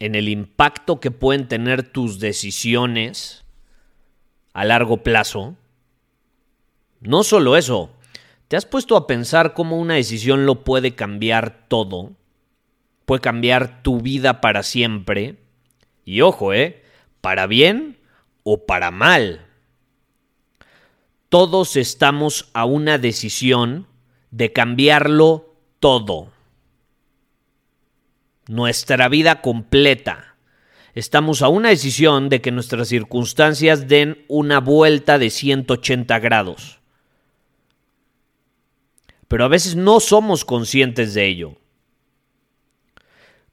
en el impacto que pueden tener tus decisiones a largo plazo? No solo eso, ¿te has puesto a pensar cómo una decisión lo puede cambiar todo? Puede cambiar tu vida para siempre. Y ojo, ¿eh? Para bien o para mal. Todos estamos a una decisión de cambiarlo todo nuestra vida completa. Estamos a una decisión de que nuestras circunstancias den una vuelta de 180 grados. Pero a veces no somos conscientes de ello.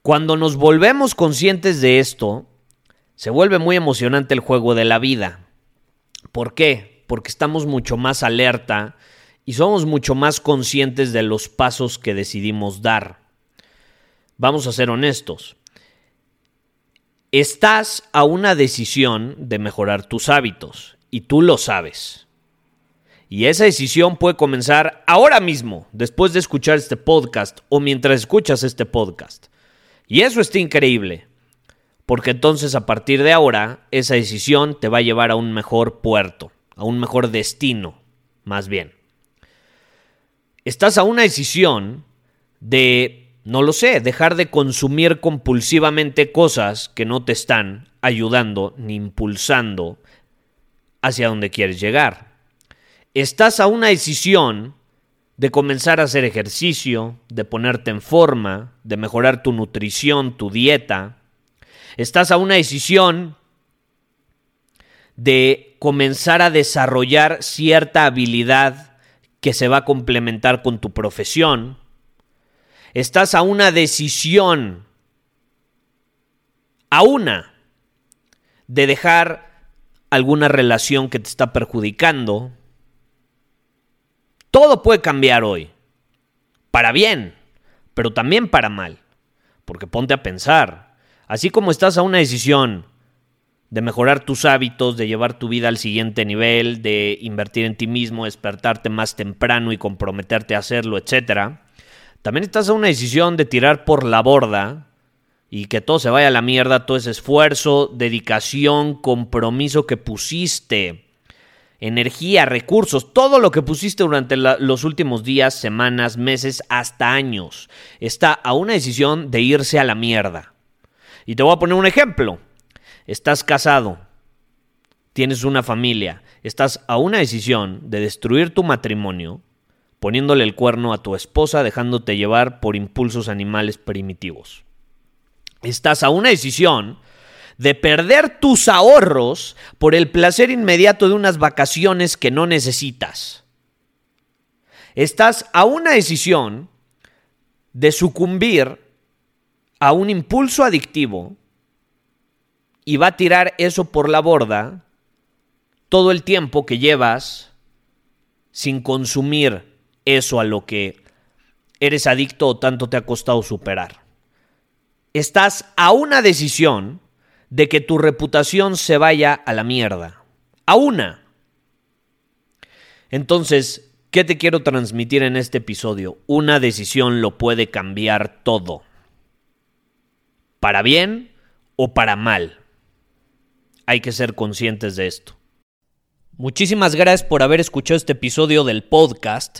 Cuando nos volvemos conscientes de esto, se vuelve muy emocionante el juego de la vida. ¿Por qué? Porque estamos mucho más alerta y somos mucho más conscientes de los pasos que decidimos dar. Vamos a ser honestos. Estás a una decisión de mejorar tus hábitos y tú lo sabes. Y esa decisión puede comenzar ahora mismo, después de escuchar este podcast o mientras escuchas este podcast. Y eso está increíble, porque entonces a partir de ahora esa decisión te va a llevar a un mejor puerto, a un mejor destino, más bien. Estás a una decisión de no lo sé, dejar de consumir compulsivamente cosas que no te están ayudando ni impulsando hacia donde quieres llegar. Estás a una decisión de comenzar a hacer ejercicio, de ponerte en forma, de mejorar tu nutrición, tu dieta. Estás a una decisión de comenzar a desarrollar cierta habilidad que se va a complementar con tu profesión Estás a una decisión, a una, de dejar alguna relación que te está perjudicando. Todo puede cambiar hoy, para bien, pero también para mal, porque ponte a pensar, así como estás a una decisión de mejorar tus hábitos, de llevar tu vida al siguiente nivel, de invertir en ti mismo, despertarte más temprano y comprometerte a hacerlo, etcétera también estás a una decisión de tirar por la borda y que todo se vaya a la mierda, todo ese esfuerzo, dedicación, compromiso que pusiste, energía, recursos, todo lo que pusiste durante los últimos días, semanas, meses, hasta años, está a una decisión de irse a la mierda. Y te voy a poner un ejemplo. Estás casado, tienes una familia, estás a una decisión de destruir tu matrimonio poniéndole el cuerno a tu esposa, dejándote llevar por impulsos animales primitivos. Estás a una decisión de perder tus ahorros por el placer inmediato de unas vacaciones que no necesitas. Estás a una decisión de sucumbir a un impulso adictivo y va a tirar eso por la borda todo el tiempo que llevas sin consumir eso a lo que eres adicto o tanto te ha costado superar. Estás a una decisión de que tu reputación se vaya a la mierda. A una. Entonces, ¿qué te quiero transmitir en este episodio? Una decisión lo puede cambiar todo. Para bien o para mal. Hay que ser conscientes de esto. Muchísimas gracias por haber escuchado este episodio del podcast.